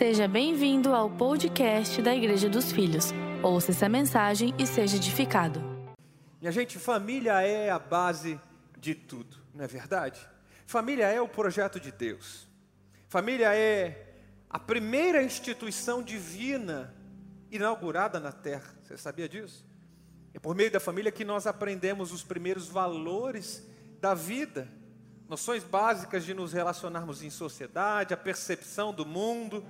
Seja bem-vindo ao podcast da Igreja dos Filhos. Ouça essa mensagem e seja edificado. Minha gente, família é a base de tudo, não é verdade? Família é o projeto de Deus. Família é a primeira instituição divina inaugurada na terra. Você sabia disso? É por meio da família que nós aprendemos os primeiros valores da vida, noções básicas de nos relacionarmos em sociedade, a percepção do mundo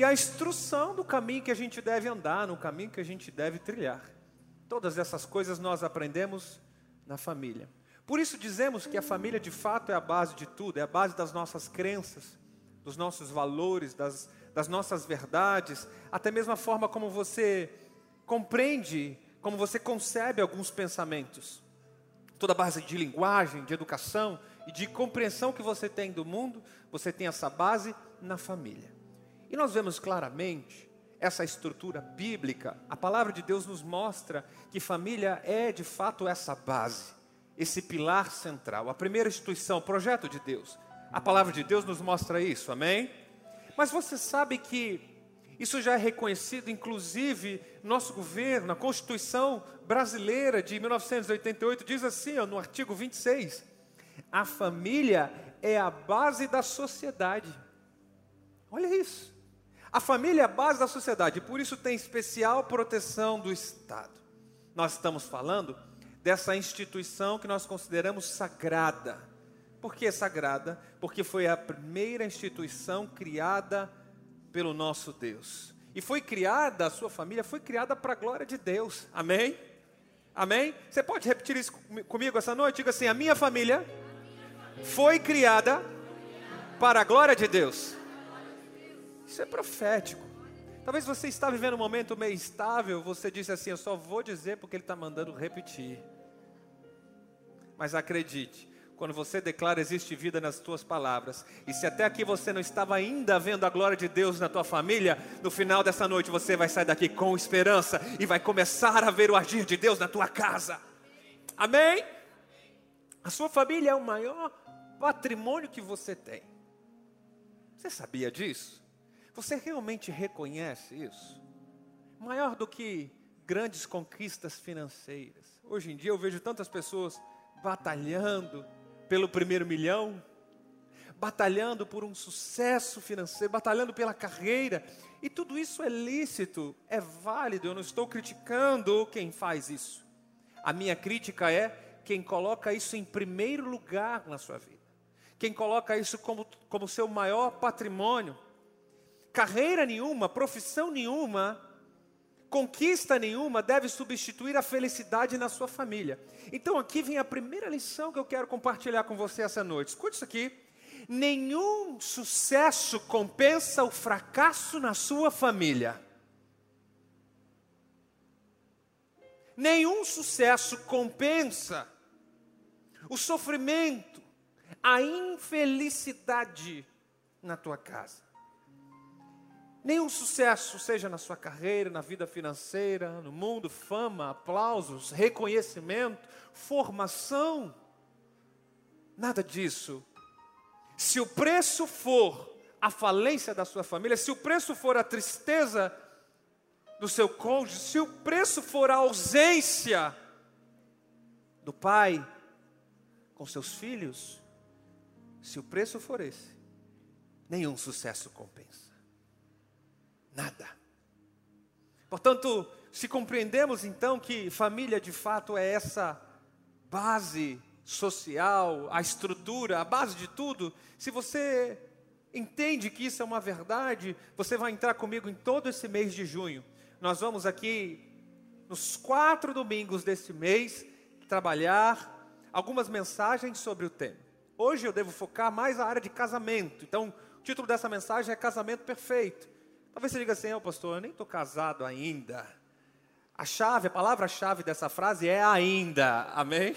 e a instrução do caminho que a gente deve andar, no caminho que a gente deve trilhar. Todas essas coisas nós aprendemos na família. Por isso dizemos que a família de fato é a base de tudo, é a base das nossas crenças, dos nossos valores, das, das nossas verdades, até mesmo a forma como você compreende, como você concebe alguns pensamentos. Toda a base de linguagem, de educação e de compreensão que você tem do mundo, você tem essa base na família. E nós vemos claramente essa estrutura bíblica, a palavra de Deus nos mostra que família é de fato essa base, esse pilar central, a primeira instituição, o projeto de Deus. A palavra de Deus nos mostra isso, amém? Mas você sabe que isso já é reconhecido, inclusive, nosso governo, a Constituição brasileira de 1988 diz assim, ó, no artigo 26, a família é a base da sociedade. Olha isso. A família é a base da sociedade, e por isso tem especial proteção do Estado. Nós estamos falando dessa instituição que nós consideramos sagrada. Por que sagrada? Porque foi a primeira instituição criada pelo nosso Deus. E foi criada, a sua família foi criada para a glória de Deus. Amém? Amém? Você pode repetir isso comigo essa noite? Diga assim: a minha família foi criada para a glória de Deus. Isso é profético. Talvez você está vivendo um momento meio estável, você disse assim: Eu só vou dizer porque Ele está mandando repetir. Mas acredite, quando você declara existe vida nas tuas palavras, e se até aqui você não estava ainda vendo a glória de Deus na tua família, no final dessa noite você vai sair daqui com esperança e vai começar a ver o agir de Deus na tua casa. Amém? A sua família é o maior patrimônio que você tem. Você sabia disso? Você realmente reconhece isso? Maior do que grandes conquistas financeiras. Hoje em dia eu vejo tantas pessoas batalhando pelo primeiro milhão, batalhando por um sucesso financeiro, batalhando pela carreira, e tudo isso é lícito, é válido, eu não estou criticando quem faz isso. A minha crítica é quem coloca isso em primeiro lugar na sua vida, quem coloca isso como, como seu maior patrimônio carreira nenhuma, profissão nenhuma, conquista nenhuma deve substituir a felicidade na sua família. Então aqui vem a primeira lição que eu quero compartilhar com você essa noite. Escute isso aqui. Nenhum sucesso compensa o fracasso na sua família. Nenhum sucesso compensa o sofrimento, a infelicidade na tua casa. Nenhum sucesso, seja na sua carreira, na vida financeira, no mundo, fama, aplausos, reconhecimento, formação, nada disso. Se o preço for a falência da sua família, se o preço for a tristeza do seu cônjuge, se o preço for a ausência do pai com seus filhos, se o preço for esse, nenhum sucesso compensa nada. Portanto, se compreendemos então que família de fato é essa base social, a estrutura, a base de tudo, se você entende que isso é uma verdade, você vai entrar comigo em todo esse mês de junho. Nós vamos aqui, nos quatro domingos desse mês, trabalhar algumas mensagens sobre o tema. Hoje eu devo focar mais na área de casamento, então o título dessa mensagem é Casamento Perfeito. Talvez você diga assim, oh, pastor, eu nem estou casado ainda. A chave, a palavra-chave dessa frase é ainda, amém?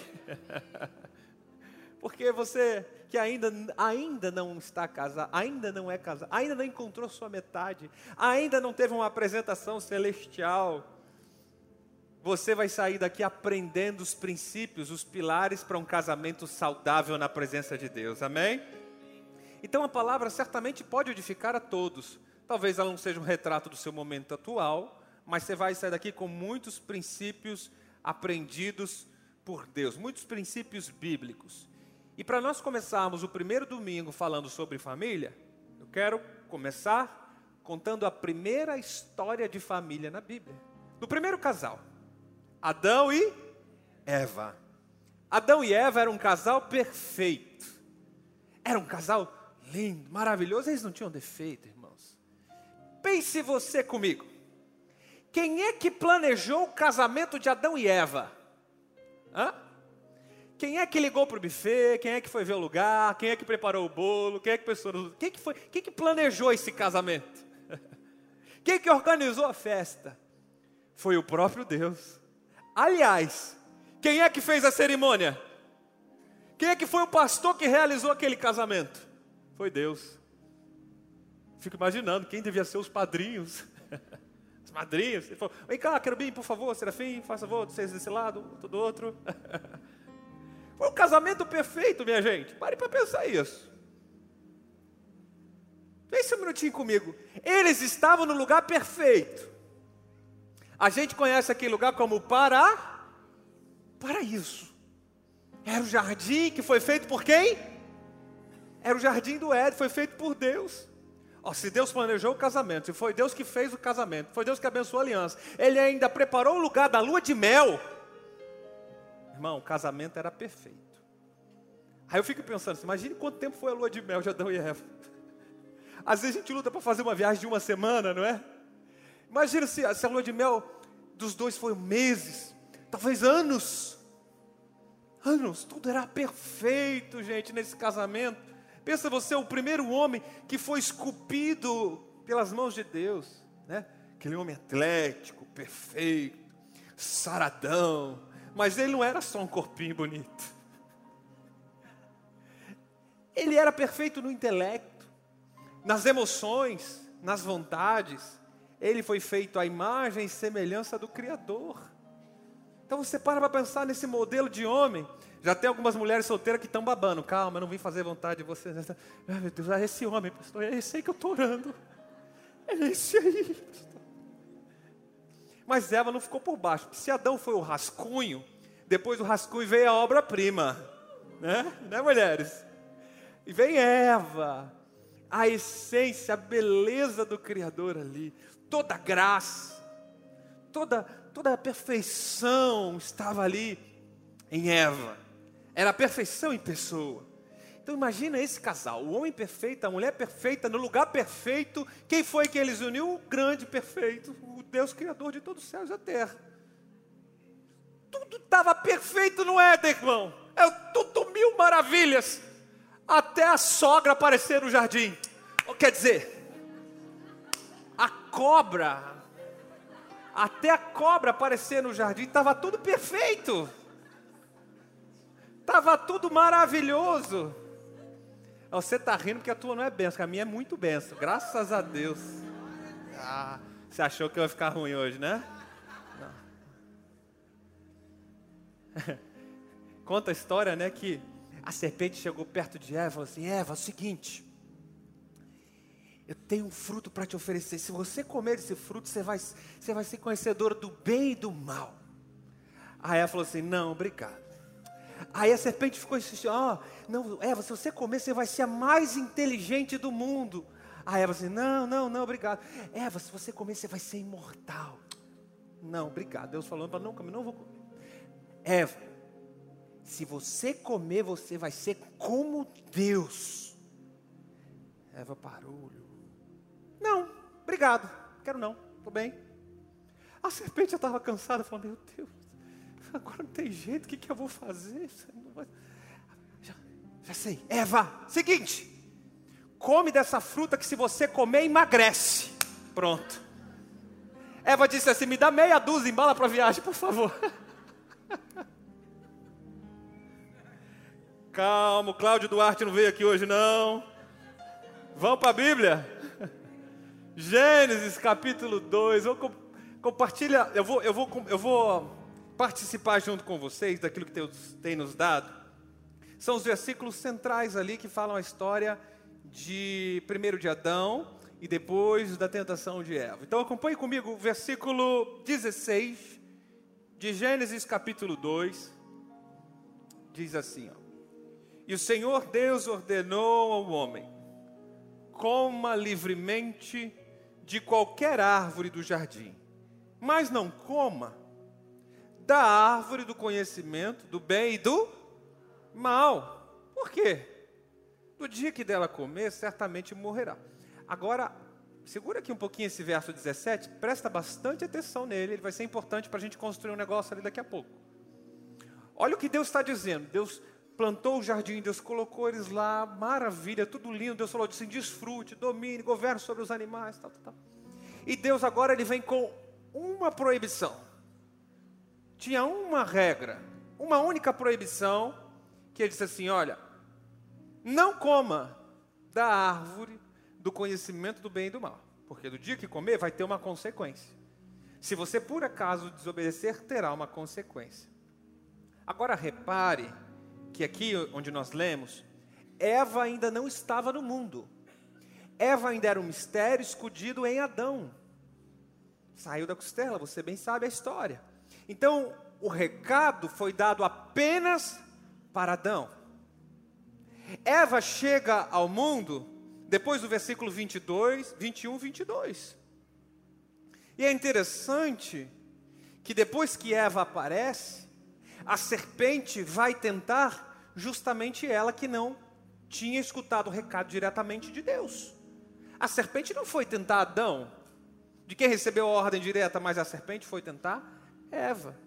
Porque você que ainda, ainda não está casado, ainda não é casado, ainda não encontrou sua metade, ainda não teve uma apresentação celestial, você vai sair daqui aprendendo os princípios, os pilares para um casamento saudável na presença de Deus, amém? Então a palavra certamente pode edificar a todos, Talvez ela não seja um retrato do seu momento atual, mas você vai sair daqui com muitos princípios aprendidos por Deus, muitos princípios bíblicos. E para nós começarmos o primeiro domingo falando sobre família, eu quero começar contando a primeira história de família na Bíblia. Do primeiro casal, Adão e Eva. Adão e Eva eram um casal perfeito. Era um casal lindo, maravilhoso. Eles não tinham defeito, irmãos. Pense você comigo. Quem é que planejou o casamento de Adão e Eva? Hã? Quem é que ligou para o buffet? Quem é que foi ver o lugar? Quem é que preparou o bolo? Quem é que pensou? Quem que foi? Quem que planejou esse casamento? Quem que organizou a festa? Foi o próprio Deus. Aliás, quem é que fez a cerimônia? Quem é que foi o pastor que realizou aquele casamento? Foi Deus. Fico imaginando quem devia ser os padrinhos. Os madrinhos. Ele falou: Vem cá, querubim, por favor, serafim, faça favor, vocês desse lado, outro do outro. Foi um casamento perfeito, minha gente. Pare para pensar isso. Pense um minutinho comigo. Eles estavam no lugar perfeito. A gente conhece aquele lugar como para paraíso. Era o jardim que foi feito por quem? Era o jardim do Éden, foi feito por Deus. Oh, se Deus planejou o casamento, se foi Deus que fez o casamento, foi Deus que abençoou a aliança, Ele ainda preparou o lugar da lua de mel. Irmão, o casamento era perfeito. Aí eu fico pensando, imagine quanto tempo foi a lua de mel de Adão e Eva. Às vezes a gente luta para fazer uma viagem de uma semana, não é? Imagina se, se a lua de mel dos dois foi meses, talvez anos. Anos, tudo era perfeito, gente, nesse casamento. Pensa você, o primeiro homem que foi esculpido pelas mãos de Deus, né? Aquele homem atlético, perfeito, saradão, mas ele não era só um corpinho bonito. Ele era perfeito no intelecto nas emoções, nas vontades. Ele foi feito à imagem e semelhança do Criador. Então você para para pensar nesse modelo de homem. Já tem algumas mulheres solteiras que estão babando. Calma, eu não vim fazer vontade de você. Ai, meu Deus, é esse homem, pastor. É esse aí que eu estou orando. É esse aí, pastor. Mas Eva não ficou por baixo. Se Adão foi o rascunho, depois do rascunho veio a obra-prima. Né? né, mulheres? E vem Eva a essência, a beleza do Criador ali, toda graça, toda, toda a perfeição estava ali em Eva, era a perfeição em pessoa. Então imagina esse casal, o homem perfeito, a mulher perfeita, no lugar perfeito, quem foi que eles uniu? O grande perfeito, o Deus Criador de todos os céus e a terra. Tudo estava perfeito no Éden, irmão. É tudo mil maravilhas até a sogra aparecer no jardim. Quer dizer, a cobra, até a cobra aparecer no jardim, estava tudo perfeito, estava tudo maravilhoso. Você está rindo porque a tua não é benção, a minha é muito benção, graças a Deus. Ah, você achou que eu ia ficar ruim hoje, né? Não. Conta a história, né, que a serpente chegou perto de Eva e falou assim: Eva, é o seguinte, eu tenho um fruto para te oferecer. Se você comer esse fruto, você vai, você vai ser conhecedor do bem e do mal. Aí ela falou assim: Não, obrigado. Aí a serpente ficou insistindo: oh, não, Eva, se você comer, você vai ser a mais inteligente do mundo. Aí Eva assim: Não, não, não, obrigado. Eva, se você comer, você vai ser imortal. Não, obrigado. Deus falou para não comer, não vou comer. Eva, se você comer, você vai ser como Deus. Eva parou, olhou. Obrigado, quero não, estou bem. A serpente já estava cansada, falou: Meu Deus, agora não tem jeito, o que, que eu vou fazer? Já, já sei, Eva, seguinte, come dessa fruta que se você comer, emagrece. Pronto. Eva disse assim: Me dá meia dúzia, embala para viagem, por favor. Calma, o Cláudio Duarte não veio aqui hoje, não. Vamos para a Bíblia? Gênesis capítulo 2. Vou compartilhar, eu vou, eu, vou, eu vou participar junto com vocês daquilo que Deus tem nos dado. São os versículos centrais ali que falam a história de primeiro de Adão e depois da tentação de Eva. Então acompanhe comigo o versículo 16 de Gênesis capítulo 2. Diz assim: ó, E o Senhor Deus ordenou ao homem: coma livremente de qualquer árvore do jardim, mas não coma da árvore do conhecimento do bem e do mal. Por quê? No dia que dela comer, certamente morrerá. Agora, segura aqui um pouquinho esse verso 17, presta bastante atenção nele, ele vai ser importante para a gente construir um negócio ali daqui a pouco. Olha o que Deus está dizendo. Deus plantou o jardim, Deus colocou eles lá, maravilha, tudo lindo. Deus falou assim: desfrute, domine, governe sobre os animais, tal, tal, tal. E Deus agora ele vem com uma proibição. Tinha uma regra, uma única proibição, que ele disse assim: olha, não coma da árvore do conhecimento do bem e do mal, porque do dia que comer vai ter uma consequência. Se você por acaso desobedecer, terá uma consequência. Agora repare que aqui onde nós lemos, Eva ainda não estava no mundo. Eva ainda era um mistério escondido em Adão. Saiu da costela, você bem sabe a história. Então, o recado foi dado apenas para Adão. Eva chega ao mundo depois do versículo 22, 21, 22. E é interessante que depois que Eva aparece, a serpente vai tentar justamente ela que não tinha escutado o recado diretamente de Deus. A serpente não foi tentar Adão, de quem recebeu a ordem direta, mas a serpente foi tentar Eva.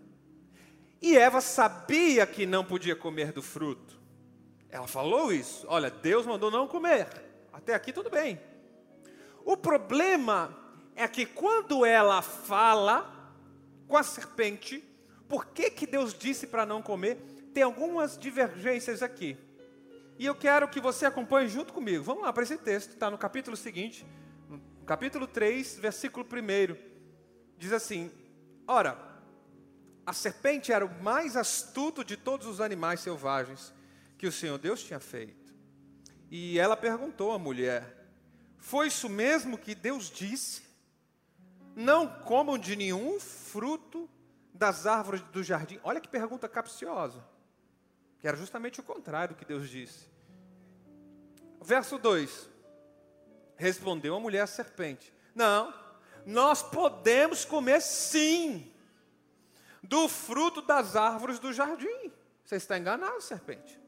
E Eva sabia que não podia comer do fruto. Ela falou isso. Olha, Deus mandou não comer. Até aqui tudo bem. O problema é que quando ela fala com a serpente, por que, que Deus disse para não comer? Tem algumas divergências aqui. E eu quero que você acompanhe junto comigo. Vamos lá para esse texto, está no capítulo seguinte, no capítulo 3, versículo 1. Diz assim: Ora, a serpente era o mais astuto de todos os animais selvagens que o Senhor Deus tinha feito. E ela perguntou à mulher: Foi isso mesmo que Deus disse? Não comam de nenhum fruto das árvores do jardim. Olha que pergunta capciosa. Que era justamente o contrário do que Deus disse. Verso 2: Respondeu a mulher à serpente: Não, nós podemos comer sim do fruto das árvores do jardim. Você está enganado, serpente.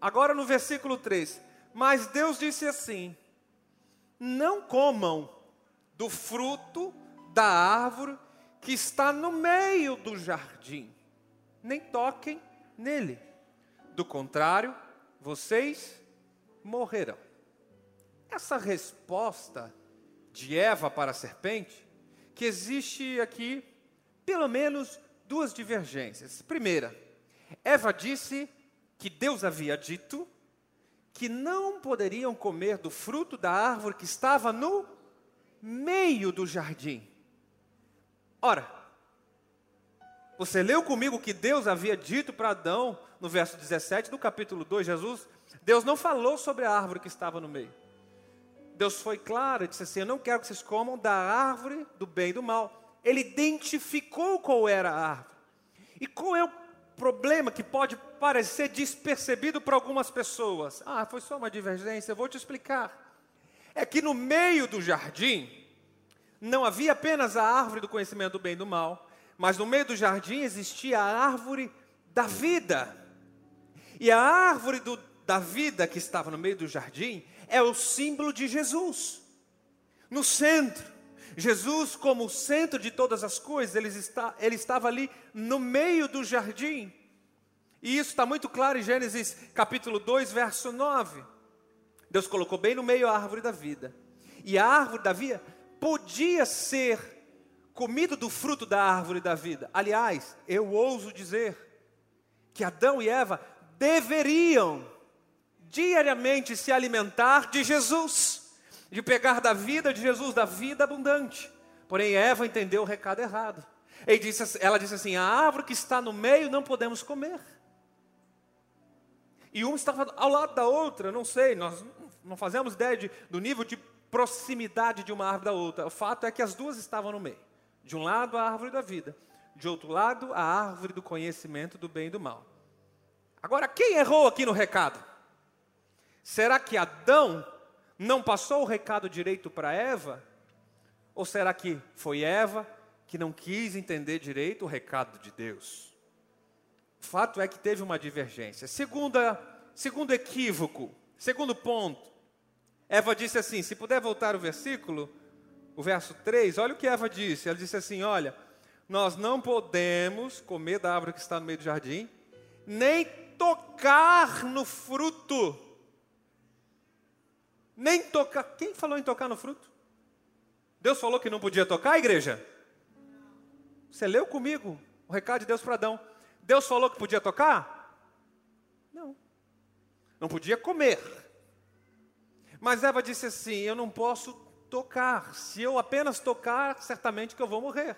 Agora no versículo 3: Mas Deus disse assim: Não comam do fruto da árvore que está no meio do jardim, nem toquem nele. Do contrário, vocês morrerão. Essa resposta de Eva para a serpente, que existe aqui pelo menos duas divergências. Primeira, Eva disse que Deus havia dito que não poderiam comer do fruto da árvore que estava no meio do jardim. Ora, você leu comigo que Deus havia dito para Adão, no verso 17 do capítulo 2, Jesus, Deus não falou sobre a árvore que estava no meio. Deus foi claro, disse assim: Eu não quero que vocês comam da árvore do bem e do mal ele identificou qual era a árvore. E qual é o problema que pode parecer despercebido para algumas pessoas? Ah, foi só uma divergência, eu vou te explicar. É que no meio do jardim não havia apenas a árvore do conhecimento do bem e do mal, mas no meio do jardim existia a árvore da vida. E a árvore do, da vida que estava no meio do jardim é o símbolo de Jesus. No centro, Jesus, como centro de todas as coisas, ele, está, ele estava ali no meio do jardim. E isso está muito claro em Gênesis capítulo 2, verso 9. Deus colocou bem no meio a árvore da vida. E a árvore da vida podia ser comido do fruto da árvore da vida. Aliás, eu ouso dizer que Adão e Eva deveriam diariamente se alimentar de Jesus de pegar da vida de Jesus, da vida abundante. Porém, Eva entendeu o recado errado. Disse, ela disse assim: a árvore que está no meio não podemos comer. E uma estava ao lado da outra, não sei, nós não fazemos ideia de, do nível de proximidade de uma árvore da outra. O fato é que as duas estavam no meio. De um lado, a árvore da vida, de outro lado, a árvore do conhecimento do bem e do mal. Agora, quem errou aqui no recado? Será que Adão não passou o recado direito para Eva? Ou será que foi Eva que não quis entender direito o recado de Deus? O fato é que teve uma divergência. Segunda, segundo equívoco, segundo ponto. Eva disse assim: se puder voltar o versículo, o verso 3, olha o que Eva disse. Ela disse assim: Olha, nós não podemos comer da árvore que está no meio do jardim, nem tocar no fruto. Nem tocar. Quem falou em tocar no fruto? Deus falou que não podia tocar, igreja? Você leu comigo o recado de Deus para Adão. Deus falou que podia tocar? Não. Não podia comer. Mas Eva disse assim: Eu não posso tocar. Se eu apenas tocar, certamente que eu vou morrer.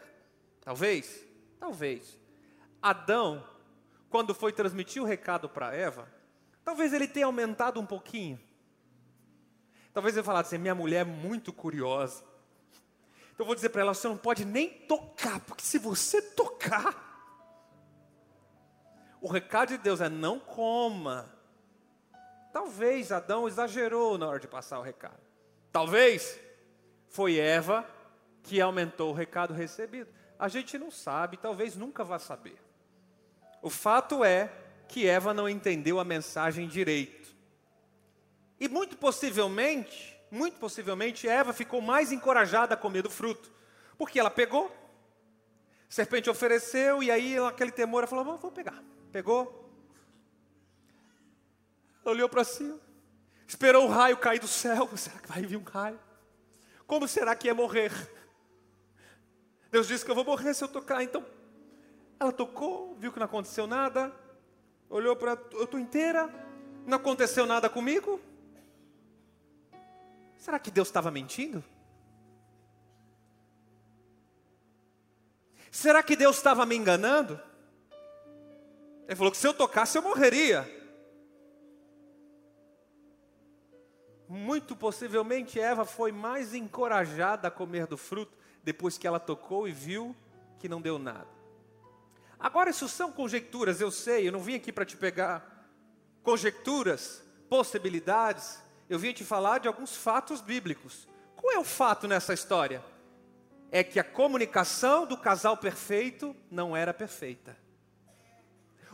Talvez, talvez. Adão, quando foi transmitir o recado para Eva, talvez ele tenha aumentado um pouquinho. Talvez ele falasse assim: Minha mulher é muito curiosa. Então eu vou dizer para ela: Você não pode nem tocar, porque se você tocar, o recado de Deus é não coma. Talvez Adão exagerou na hora de passar o recado. Talvez foi Eva que aumentou o recado recebido. A gente não sabe, talvez nunca vá saber. O fato é que Eva não entendeu a mensagem direito. E muito possivelmente, muito possivelmente, Eva ficou mais encorajada a comer do fruto. Porque ela pegou, serpente ofereceu, e aí aquele temor, ela falou: vou pegar. Pegou, olhou para cima, esperou o raio cair do céu. Será que vai vir um raio? Como será que ia morrer? Deus disse que eu vou morrer se eu tocar. Então, ela tocou, viu que não aconteceu nada, olhou para eu estou inteira, não aconteceu nada comigo. Será que Deus estava mentindo? Será que Deus estava me enganando? Ele falou que se eu tocasse eu morreria. Muito possivelmente Eva foi mais encorajada a comer do fruto depois que ela tocou e viu que não deu nada. Agora, isso são conjecturas, eu sei, eu não vim aqui para te pegar conjecturas, possibilidades, eu vim te falar de alguns fatos bíblicos. Qual é o fato nessa história? É que a comunicação do casal perfeito não era perfeita.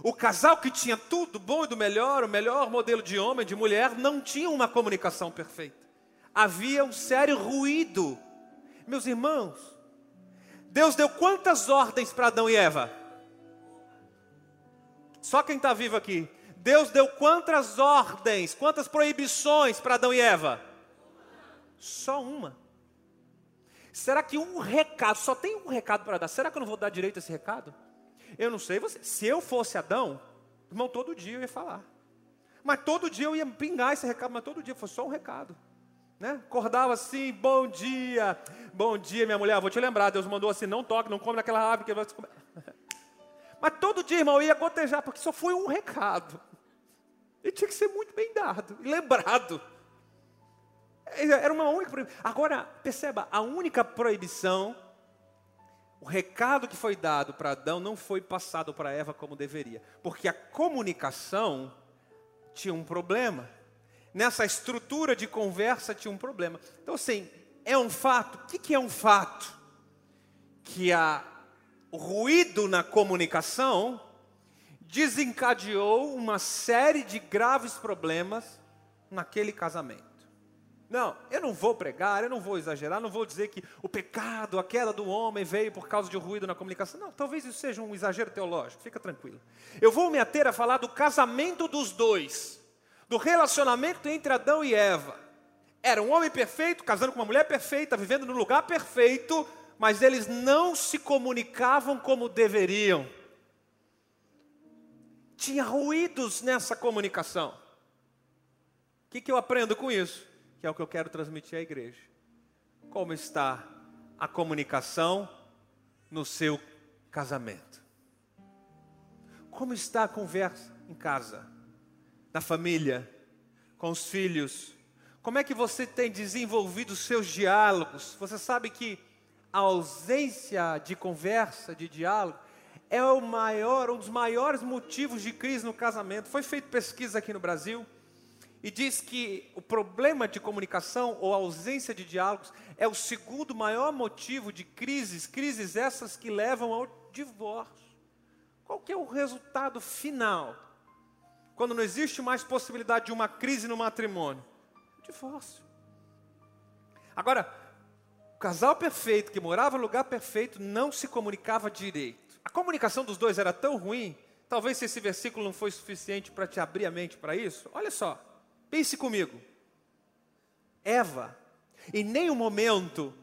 O casal que tinha tudo bom e do melhor, o melhor modelo de homem, de mulher, não tinha uma comunicação perfeita. Havia um sério ruído. Meus irmãos, Deus deu quantas ordens para Adão e Eva? Só quem está vivo aqui. Deus deu quantas ordens, quantas proibições para Adão e Eva? Só uma. Será que um recado, só tem um recado para dar? Será que eu não vou dar direito a esse recado? Eu não sei você. Se eu fosse Adão, irmão, todo dia eu ia falar. Mas todo dia eu ia pingar esse recado, mas todo dia foi só um recado. Né? Acordava assim, bom dia, bom dia, minha mulher. Vou te lembrar, Deus mandou assim: não toque, não come naquela árvore que vai comer. Mas todo dia, irmão, eu ia gotejar, porque só foi um recado. E tinha que ser muito bem dado lembrado. Era uma única proibição. Agora, perceba, a única proibição o recado que foi dado para Adão não foi passado para Eva como deveria, porque a comunicação tinha um problema. Nessa estrutura de conversa tinha um problema. Então, assim, é um fato. O que, é um fato? Que a, o ruído na comunicação desencadeou uma série de graves problemas naquele casamento. Não, eu não vou pregar, eu não vou exagerar, não vou dizer que o pecado, a queda do homem veio por causa de ruído na comunicação. Não, talvez isso seja um exagero teológico, fica tranquilo. Eu vou me ater a falar do casamento dos dois, do relacionamento entre Adão e Eva. Era um homem perfeito, casando com uma mulher perfeita, vivendo no lugar perfeito, mas eles não se comunicavam como deveriam. Tinha ruídos nessa comunicação. O que, que eu aprendo com isso? Que é o que eu quero transmitir à igreja. Como está a comunicação no seu casamento? Como está a conversa em casa, na família, com os filhos, Como é que você tem desenvolvido os seus diálogos? Você sabe que a ausência de conversa, de diálogo, é o maior, um dos maiores motivos de crise no casamento. Foi feita pesquisa aqui no Brasil e diz que o problema de comunicação ou ausência de diálogos é o segundo maior motivo de crises, crises essas que levam ao divórcio. Qual que é o resultado final? Quando não existe mais possibilidade de uma crise no matrimônio? Divórcio. Agora, o casal perfeito que morava no lugar perfeito não se comunicava direito. A comunicação dos dois era tão ruim, talvez se esse versículo não foi suficiente para te abrir a mente para isso. Olha só, pense comigo. Eva, em nenhum momento,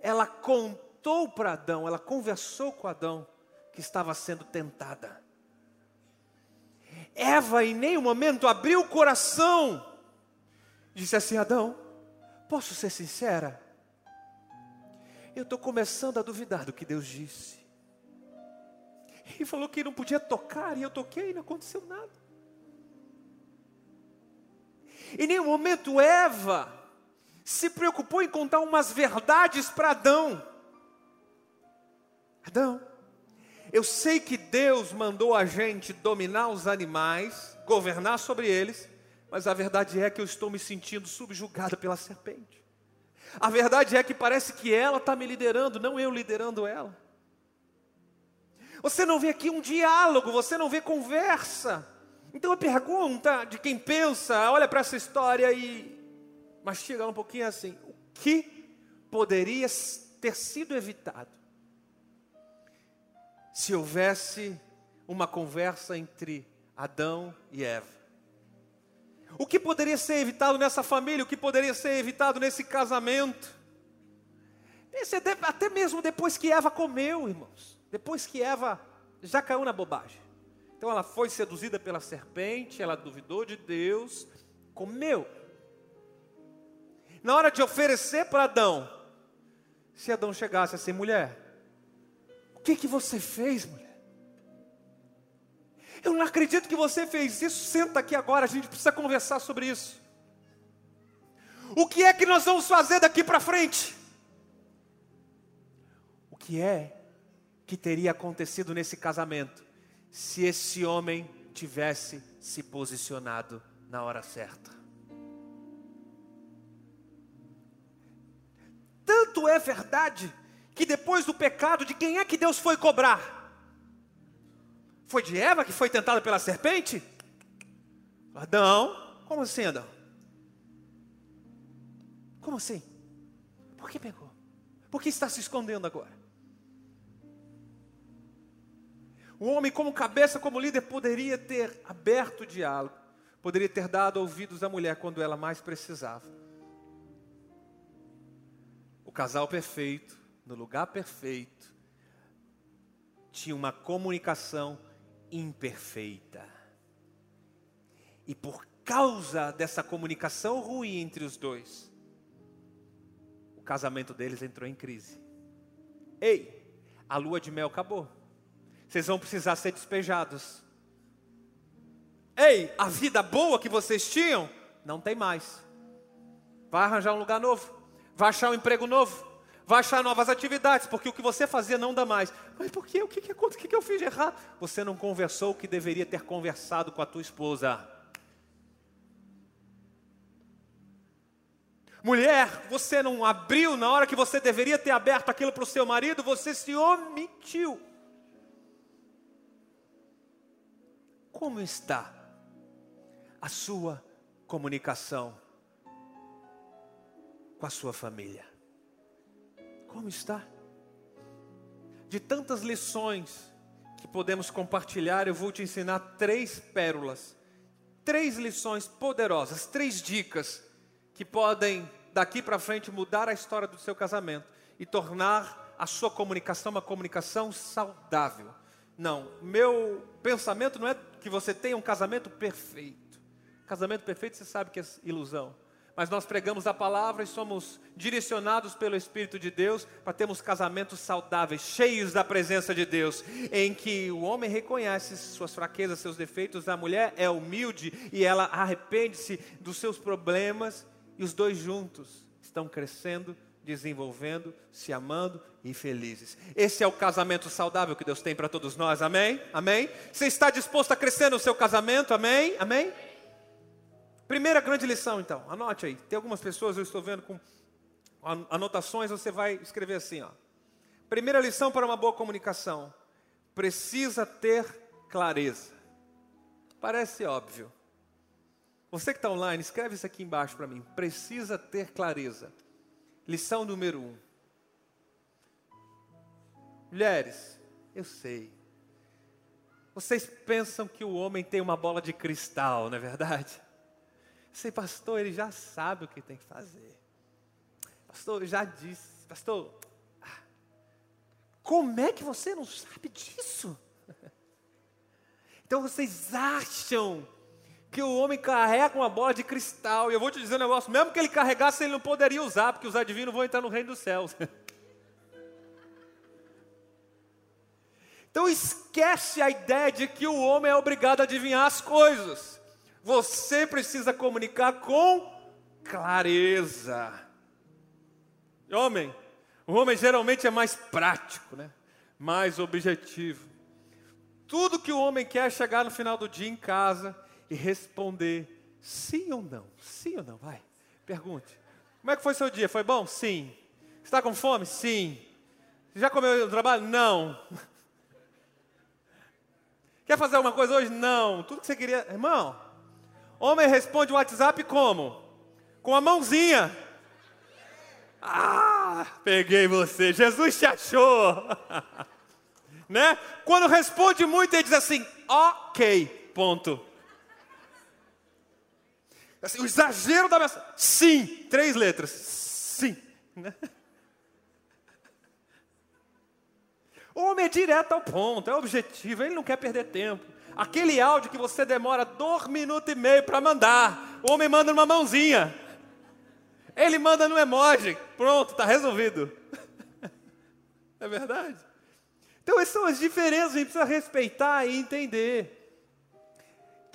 ela contou para Adão, ela conversou com Adão que estava sendo tentada. Eva, em nenhum momento, abriu o coração, disse assim: Adão, posso ser sincera? Eu estou começando a duvidar do que Deus disse. Ele falou que não podia tocar, e eu toquei e não aconteceu nada. Em nenhum momento Eva se preocupou em contar umas verdades para Adão. Adão, eu sei que Deus mandou a gente dominar os animais, governar sobre eles, mas a verdade é que eu estou me sentindo subjugada pela serpente. A verdade é que parece que ela está me liderando, não eu liderando ela. Você não vê aqui um diálogo, você não vê conversa. Então a pergunta de quem pensa, olha para essa história e mastiga um pouquinho assim: o que poderia ter sido evitado se houvesse uma conversa entre Adão e Eva? O que poderia ser evitado nessa família? O que poderia ser evitado nesse casamento? Até mesmo depois que Eva comeu, irmãos. Depois que Eva já caiu na bobagem. Então ela foi seduzida pela serpente, ela duvidou de Deus, comeu. Na hora de oferecer para Adão, se Adão chegasse assim, mulher, o que que você fez, mulher? Eu não acredito que você fez isso. Senta aqui agora, a gente precisa conversar sobre isso. O que é que nós vamos fazer daqui para frente? O que é que teria acontecido nesse casamento se esse homem tivesse se posicionado na hora certa? Tanto é verdade que depois do pecado, de quem é que Deus foi cobrar? Foi de Eva que foi tentada pela serpente? Adão, como assim, Adão? Como assim? Por que pegou? Por que está se escondendo agora? O homem, como cabeça, como líder, poderia ter aberto o diálogo, poderia ter dado ouvidos à mulher quando ela mais precisava. O casal perfeito, no lugar perfeito, tinha uma comunicação imperfeita. E por causa dessa comunicação ruim entre os dois, o casamento deles entrou em crise. Ei, a lua de mel acabou. Vocês vão precisar ser despejados. Ei, a vida boa que vocês tinham, não tem mais. Vai arranjar um lugar novo. Vai achar um emprego novo vai achar novas atividades, porque o que você fazia não dá mais. Mas por quê? O que, que, o que, que eu fiz de errado? Você não conversou o que deveria ter conversado com a tua esposa. Mulher, você não abriu na hora que você deveria ter aberto aquilo para o seu marido, você se omitiu. Como está a sua comunicação com a sua família? Como está? De tantas lições que podemos compartilhar, eu vou te ensinar três pérolas, três lições poderosas, três dicas que podem daqui para frente mudar a história do seu casamento e tornar a sua comunicação uma comunicação saudável. Não, meu pensamento não é que você tenha um casamento perfeito. Casamento perfeito você sabe que é ilusão mas nós pregamos a palavra e somos direcionados pelo Espírito de Deus para termos casamentos saudáveis, cheios da presença de Deus, em que o homem reconhece suas fraquezas, seus defeitos, a mulher é humilde e ela arrepende-se dos seus problemas E os dois juntos estão crescendo, desenvolvendo, se amando e felizes. Esse é o casamento saudável que Deus tem para todos nós, amém? Amém? Você está disposto a crescer no seu casamento, amém? Amém? Primeira grande lição, então, anote aí. Tem algumas pessoas, eu estou vendo com anotações, você vai escrever assim, ó. Primeira lição para uma boa comunicação: precisa ter clareza. Parece óbvio. Você que está online, escreve isso aqui embaixo para mim. Precisa ter clareza. Lição número um. Mulheres, eu sei. Vocês pensam que o homem tem uma bola de cristal, não é verdade? Sei, pastor, ele já sabe o que tem que fazer. Pastor, já disse. Pastor, ah, como é que você não sabe disso? Então vocês acham que o homem carrega uma bola de cristal, e eu vou te dizer um negócio: mesmo que ele carregasse, ele não poderia usar, porque os adivinhos vão entrar no reino dos céus. Então esquece a ideia de que o homem é obrigado a adivinhar as coisas. Você precisa comunicar com clareza. Homem, o homem geralmente é mais prático, né? mais objetivo. Tudo que o homem quer é chegar no final do dia em casa e responder sim ou não. Sim ou não, vai. Pergunte. Como é que foi seu dia? Foi bom? Sim. Está com fome? Sim. Já comeu no trabalho? Não. Quer fazer alguma coisa hoje? Não. Tudo que você queria. Irmão, homem responde o WhatsApp como? Com a mãozinha. Ah, peguei você. Jesus te achou. né? Quando responde muito, ele diz assim: ok, ponto. Assim, o exagero da mensagem. Sim, três letras. Sim. O homem é direto ao ponto, é objetivo, ele não quer perder tempo. Aquele áudio que você demora dois minutos e meio para mandar, o homem manda numa mãozinha. Ele manda no emoji, pronto, está resolvido. É verdade? Então, essas são as diferenças, a gente precisa respeitar e entender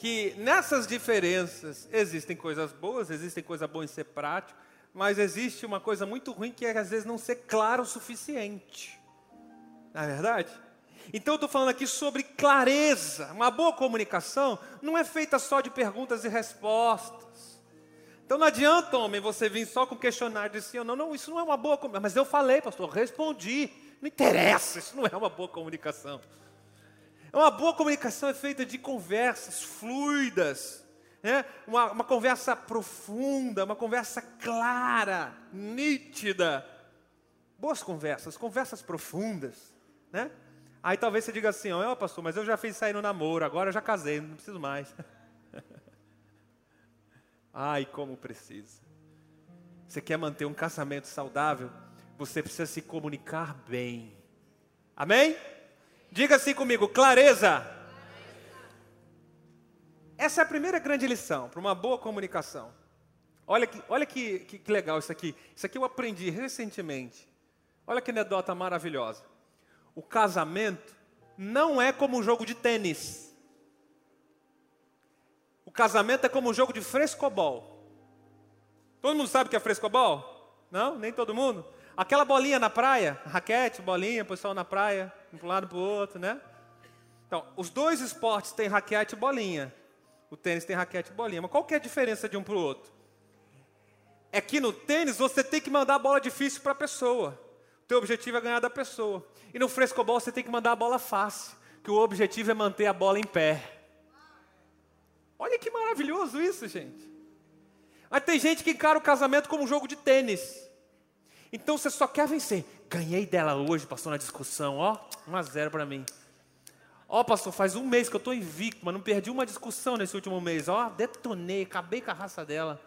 que nessas diferenças existem coisas boas, existem coisas boas em ser prático, mas existe uma coisa muito ruim que é às vezes não ser claro o suficiente. Não é verdade? Então eu estou falando aqui sobre clareza. Uma boa comunicação não é feita só de perguntas e respostas. Então não adianta, homem, você vir só com questionário de sim ou não. Não, isso não é uma boa comunicação. Mas eu falei, pastor, respondi. Não interessa, isso não é uma boa comunicação. Uma boa comunicação é feita de conversas fluidas, né? uma, uma conversa profunda, uma conversa clara, nítida. Boas conversas, conversas profundas. Né? Aí talvez você diga assim, ó, oh, pastor, mas eu já fiz sair no namoro, agora eu já casei, não preciso mais. Ai, como precisa. Você quer manter um casamento saudável? você precisa se comunicar bem. Amém? Diga assim comigo: clareza. Essa é a primeira grande lição para uma boa comunicação. Olha, que, olha que, que, que legal isso aqui. Isso aqui eu aprendi recentemente. Olha que anedota maravilhosa. O casamento não é como um jogo de tênis. O casamento é como um jogo de frescobol. Todo mundo sabe o que é frescobol? Não? Nem todo mundo? Aquela bolinha na praia, raquete, bolinha, pessoal na praia, um para um lado para o outro, né? Então, os dois esportes têm raquete e bolinha. O tênis tem raquete e bolinha. Mas qual que é a diferença de um para o outro? É que no tênis você tem que mandar a bola difícil para a pessoa. O teu objetivo é ganhar da pessoa. E no frescobol você tem que mandar a bola fácil, que o objetivo é manter a bola em pé. Olha que maravilhoso isso, gente. Mas tem gente que encara o casamento como um jogo de tênis. Então você só quer vencer. Ganhei dela hoje, pastor, na discussão, ó, 1 a 0 para mim. Ó, pastor, faz um mês que eu estou invicto, mas não perdi uma discussão nesse último mês. Ó, detonei, acabei com a raça dela.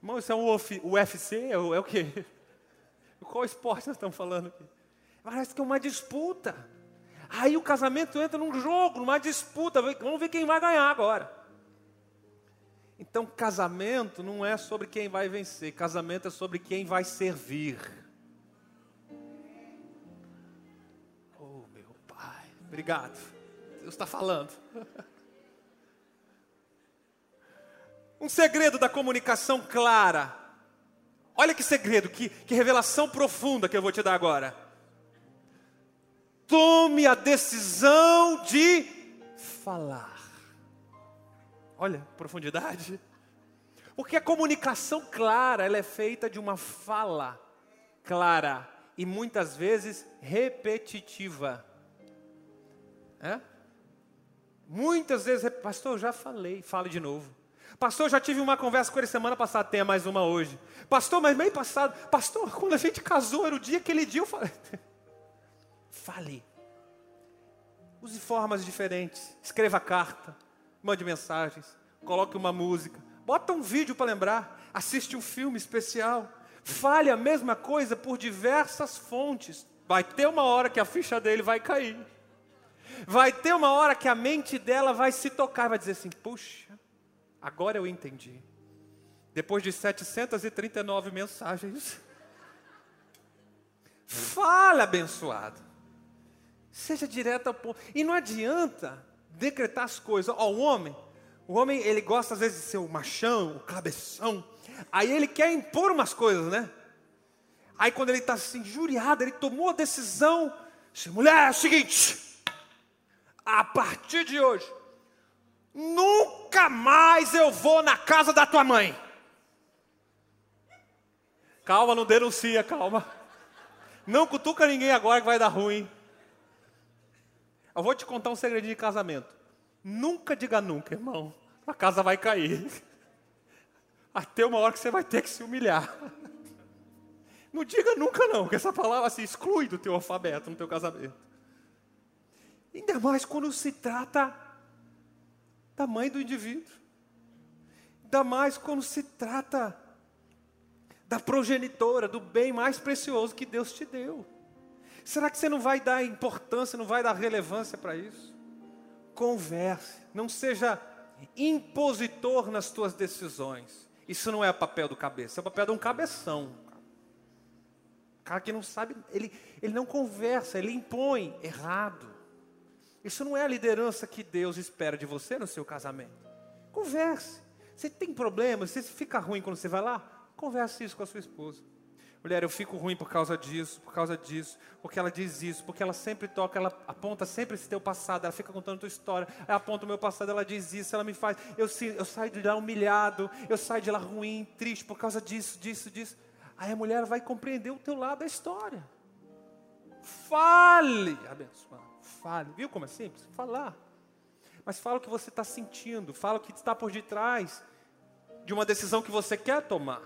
Irmão, isso é um UFC? É o, é o quê? Qual esporte nós estamos falando aqui? Parece que é uma disputa. Aí o casamento entra num jogo, numa disputa. Vamos ver quem vai ganhar agora. Então, casamento não é sobre quem vai vencer, casamento é sobre quem vai servir. Oh, meu Pai, obrigado. Deus está falando. Um segredo da comunicação clara. Olha que segredo, que, que revelação profunda que eu vou te dar agora. Tome a decisão de falar. Olha, profundidade. Porque a comunicação clara, ela é feita de uma fala clara e muitas vezes repetitiva. É? Muitas vezes, pastor, já falei, fale de novo. Pastor, já tive uma conversa com ele semana passada, tenha mais uma hoje. Pastor, mas meio passado, pastor, quando a gente casou, era o dia, aquele dia eu falei. Fale. Use formas diferentes. Escreva carta, mande mensagens, coloque uma música, bota um vídeo para lembrar, assiste um filme especial. Fale a mesma coisa por diversas fontes. Vai ter uma hora que a ficha dele vai cair. Vai ter uma hora que a mente dela vai se tocar, vai dizer assim: puxa, agora eu entendi. Depois de 739 mensagens. Fala, abençoado. Seja direto ao ponto. E não adianta decretar as coisas. Ó, o homem, o homem, ele gosta às vezes de ser o machão, o cabeção. Aí ele quer impor umas coisas, né? Aí quando ele está assim, injuriado, ele tomou a decisão. Disse, mulher, é o seguinte a partir de hoje, nunca mais eu vou na casa da tua mãe. Calma, não denuncia, calma. Não cutuca ninguém agora que vai dar ruim. Eu vou te contar um segredinho de casamento. Nunca diga nunca, irmão. A casa vai cair. Até uma hora que você vai ter que se humilhar. Não diga nunca não, porque essa palavra se exclui do teu alfabeto no teu casamento. Ainda mais quando se trata da mãe do indivíduo. Ainda mais quando se trata da progenitora, do bem mais precioso que Deus te deu. Será que você não vai dar importância, não vai dar relevância para isso? Converse, não seja impositor nas tuas decisões. Isso não é o papel do cabeça, é o papel de um cabeção. O cara que não sabe, ele, ele não conversa, ele impõe errado. Isso não é a liderança que Deus espera de você no seu casamento. Converse. Você tem problemas, você fica ruim quando você vai lá? Converse isso com a sua esposa. Mulher, eu fico ruim por causa disso, por causa disso, porque ela diz isso, porque ela sempre toca, ela aponta sempre esse teu passado, ela fica contando tua história, ela aponta o meu passado, ela diz isso, ela me faz, eu, eu saio de lá humilhado, eu saio de lá ruim, triste por causa disso, disso, disso. Aí a mulher vai compreender o teu lado da história. Fale, abençoado fale. Viu como é simples? Falar. Mas fala o que você está sentindo, fala o que está por detrás de uma decisão que você quer tomar.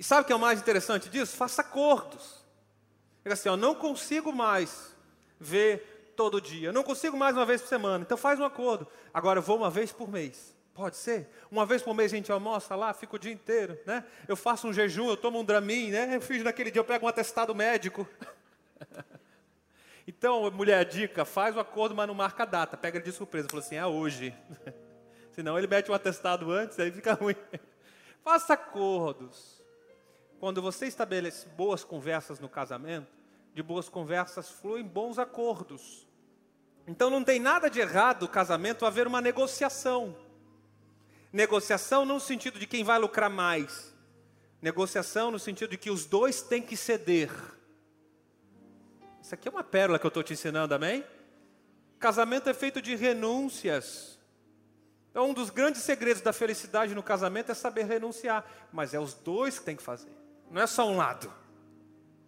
E sabe o que é o mais interessante disso? Faça acordos. Diga assim, eu não consigo mais ver todo dia, não consigo mais uma vez por semana, então faz um acordo. Agora eu vou uma vez por mês. Pode ser? Uma vez por mês a gente almoça lá, fica o dia inteiro, né? Eu faço um jejum, eu tomo um Dramin, né? Eu fiz naquele dia, eu pego um atestado médico. Então, mulher, dica, faz o acordo, mas não marca a data. Pega ele de surpresa. Fala assim, é hoje. Senão ele mete um atestado antes, aí fica ruim. Faça acordos. Quando você estabelece boas conversas no casamento, de boas conversas fluem bons acordos. Então não tem nada de errado no casamento haver uma negociação. Negociação não no sentido de quem vai lucrar mais. Negociação no sentido de que os dois têm que ceder. Isso aqui é uma pérola que eu estou te ensinando, amém? Casamento é feito de renúncias. Então, um dos grandes segredos da felicidade no casamento é saber renunciar. Mas é os dois que tem que fazer, não é só um lado.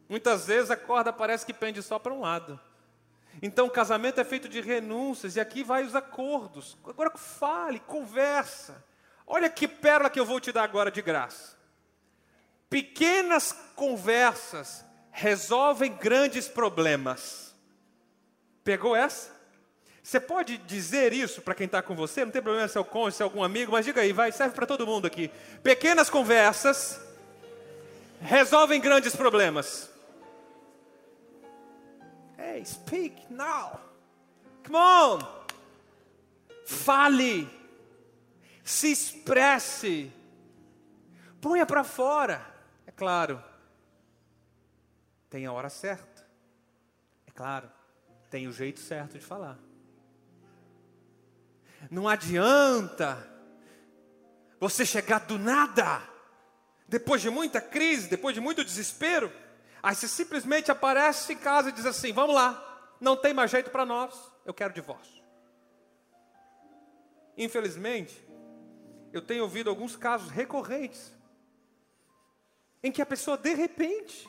Muitas vezes a corda parece que pende só para um lado. Então, o casamento é feito de renúncias, e aqui vai os acordos. Agora fale, conversa. Olha que pérola que eu vou te dar agora de graça. Pequenas conversas resolvem grandes problemas. Pegou essa? Você pode dizer isso para quem está com você? Não tem problema se é o cônjuge, se é algum amigo, mas diga aí, vai, serve para todo mundo aqui. Pequenas conversas resolvem grandes problemas. Hey, speak now. Come on. Fale. Se expresse. Ponha para fora. É claro tem a hora certa. É claro, tem o jeito certo de falar. Não adianta você chegar do nada, depois de muita crise, depois de muito desespero, aí você simplesmente aparece em casa e diz assim: vamos lá, não tem mais jeito para nós, eu quero divórcio. Infelizmente, eu tenho ouvido alguns casos recorrentes em que a pessoa de repente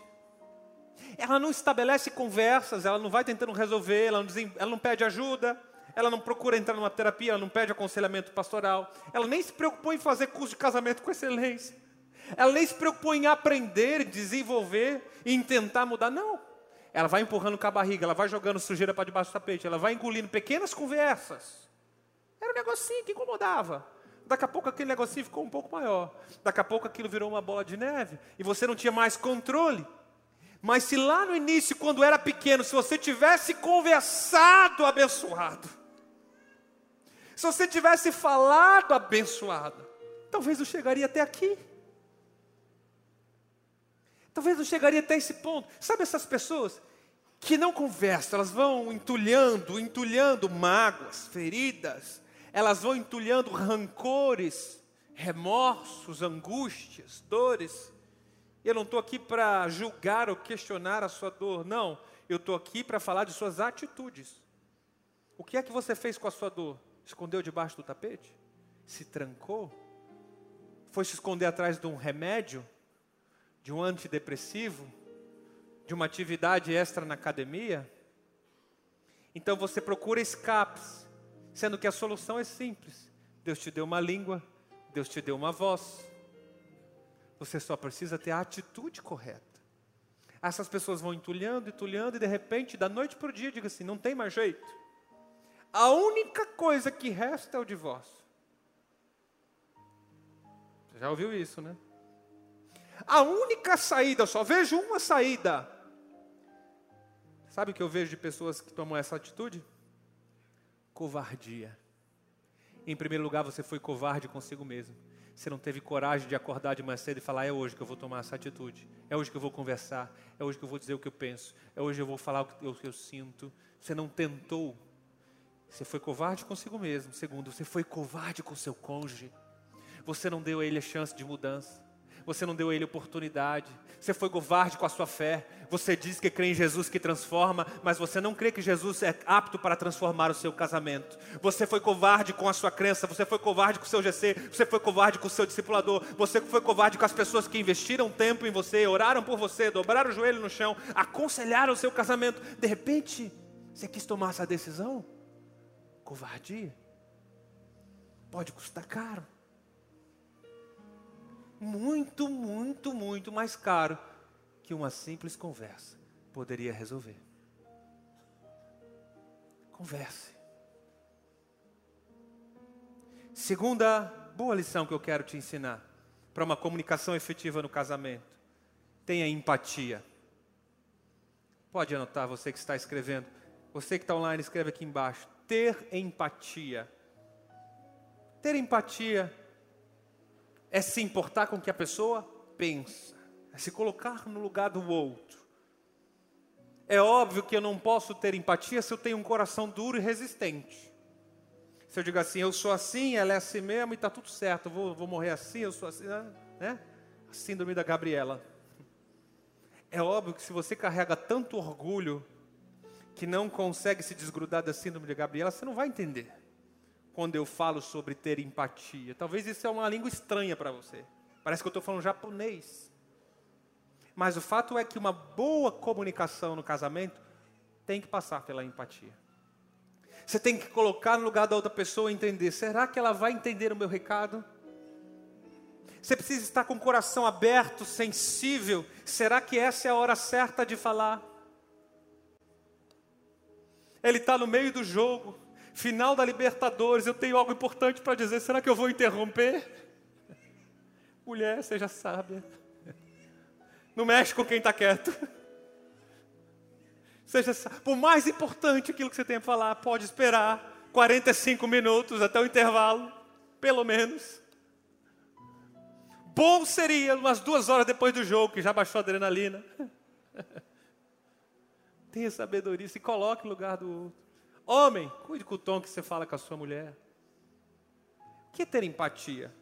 ela não estabelece conversas, ela não vai tentando resolver, ela não, ela não pede ajuda, ela não procura entrar numa terapia, ela não pede aconselhamento pastoral, ela nem se preocupou em fazer curso de casamento com excelência, ela nem se preocupou em aprender, desenvolver e tentar mudar, não. Ela vai empurrando com a barriga, ela vai jogando sujeira para debaixo do tapete, ela vai engolindo pequenas conversas. Era um negocinho que incomodava. Daqui a pouco aquele negocinho ficou um pouco maior. Daqui a pouco aquilo virou uma bola de neve e você não tinha mais controle. Mas se lá no início, quando era pequeno, se você tivesse conversado abençoado, se você tivesse falado abençoado, talvez não chegaria até aqui. Talvez não chegaria até esse ponto. Sabe essas pessoas que não conversam, elas vão entulhando, entulhando mágoas, feridas, elas vão entulhando rancores, remorsos, angústias, dores. Eu não estou aqui para julgar ou questionar a sua dor, não. Eu estou aqui para falar de suas atitudes. O que é que você fez com a sua dor? Escondeu debaixo do tapete? Se trancou? Foi se esconder atrás de um remédio? De um antidepressivo? De uma atividade extra na academia? Então você procura escapes, sendo que a solução é simples. Deus te deu uma língua, Deus te deu uma voz. Você só precisa ter a atitude correta. Essas pessoas vão entulhando, entulhando, e de repente, da noite para o dia, diga assim: não tem mais jeito. A única coisa que resta é o divórcio. Você já ouviu isso, né? A única saída, só vejo uma saída. Sabe o que eu vejo de pessoas que tomam essa atitude? Covardia. Em primeiro lugar, você foi covarde consigo mesmo. Você não teve coragem de acordar de manhã cedo e falar: é hoje que eu vou tomar essa atitude, é hoje que eu vou conversar, é hoje que eu vou dizer o que eu penso, é hoje que eu vou falar o que eu, o que eu sinto. Você não tentou. Você foi covarde consigo mesmo. Segundo, você foi covarde com seu cônjuge. Você não deu a ele a chance de mudança você não deu a ele oportunidade, você foi covarde com a sua fé, você diz que crê em Jesus que transforma, mas você não crê que Jesus é apto para transformar o seu casamento. Você foi covarde com a sua crença, você foi covarde com o seu GC, você foi covarde com o seu discipulador, você foi covarde com as pessoas que investiram tempo em você, oraram por você, dobraram o joelho no chão, aconselharam o seu casamento. De repente, você quis tomar essa decisão? Covardia. Pode custar caro muito, muito, muito mais caro que uma simples conversa poderia resolver. Converse. Segunda boa lição que eu quero te ensinar para uma comunicação efetiva no casamento: tenha empatia. Pode anotar, você que está escrevendo. Você que está online, escreve aqui embaixo. Ter empatia. Ter empatia é se importar com o que a pessoa pensa, é se colocar no lugar do outro. É óbvio que eu não posso ter empatia se eu tenho um coração duro e resistente. Se eu digo assim, eu sou assim, ela é assim mesmo e está tudo certo, eu vou, vou morrer assim, eu sou assim, né? né? A síndrome da Gabriela. É óbvio que se você carrega tanto orgulho que não consegue se desgrudar da síndrome de Gabriela, você não vai entender quando eu falo sobre ter empatia. Talvez isso é uma língua estranha para você. Parece que eu estou falando japonês. Mas o fato é que uma boa comunicação no casamento tem que passar pela empatia. Você tem que colocar no lugar da outra pessoa e entender: será que ela vai entender o meu recado? Você precisa estar com o coração aberto, sensível. Será que essa é a hora certa de falar? Ele está no meio do jogo final da Libertadores, eu tenho algo importante para dizer, será que eu vou interromper? Mulher, seja sábia. Não mexe com quem está quieto. Seja por mais importante aquilo que você tem a falar, pode esperar 45 minutos até o intervalo, pelo menos. Bom seria umas duas horas depois do jogo, que já baixou a adrenalina. Tenha sabedoria, se coloque no lugar do outro. Homem, cuide com o tom que você fala com a sua mulher. O que é ter empatia?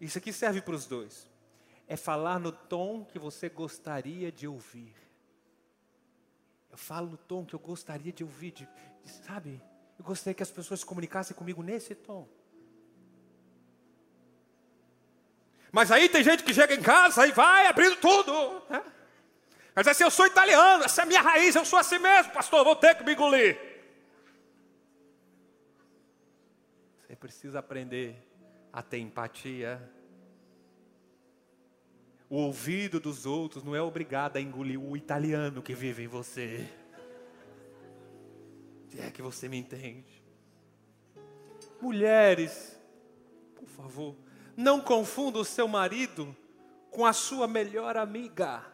Isso aqui serve para os dois. É falar no tom que você gostaria de ouvir. Eu falo no tom que eu gostaria de ouvir, de, de, sabe? Eu gostaria que as pessoas se comunicassem comigo nesse tom. Mas aí tem gente que chega em casa e vai abrindo tudo. Né? Mas assim, eu sou italiano, essa é a minha raiz, eu sou assim mesmo, pastor, vou ter que me engolir. Precisa aprender a ter empatia. O ouvido dos outros não é obrigado a engolir o italiano que vive em você. Se é que você me entende. Mulheres, por favor, não confunda o seu marido com a sua melhor amiga.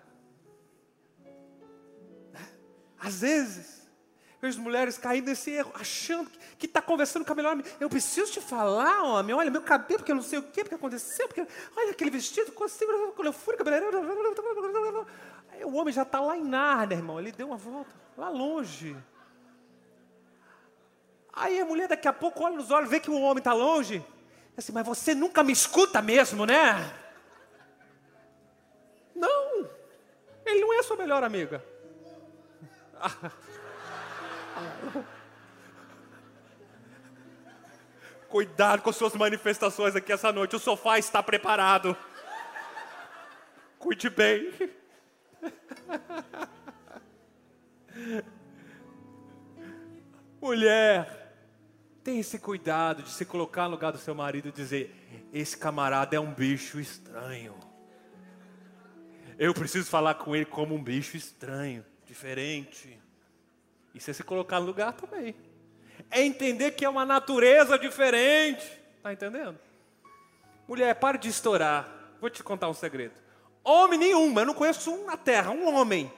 Às vezes, vejo mulheres caindo nesse erro, achando que está conversando com a melhor amiga. Eu preciso te falar, homem, olha, meu cabelo, porque eu não sei o quê, porque aconteceu, porque olha aquele vestido, quando eu fui, o homem já está lá em Nárnia, irmão, ele deu uma volta, lá longe. Aí a mulher daqui a pouco olha nos olhos, vê que o homem está longe. Assim, mas você nunca me escuta mesmo, né? Não, ele não é sua melhor amiga. Cuidado com suas manifestações aqui essa noite. O sofá está preparado. Cuide bem. Mulher, tenha esse cuidado de se colocar no lugar do seu marido e dizer: Esse camarada é um bicho estranho. Eu preciso falar com ele como um bicho estranho diferente. E você se colocar no lugar também. É entender que é uma natureza diferente. Está entendendo? Mulher, pare de estourar. Vou te contar um segredo. Homem nenhum, eu não conheço um na terra, um homem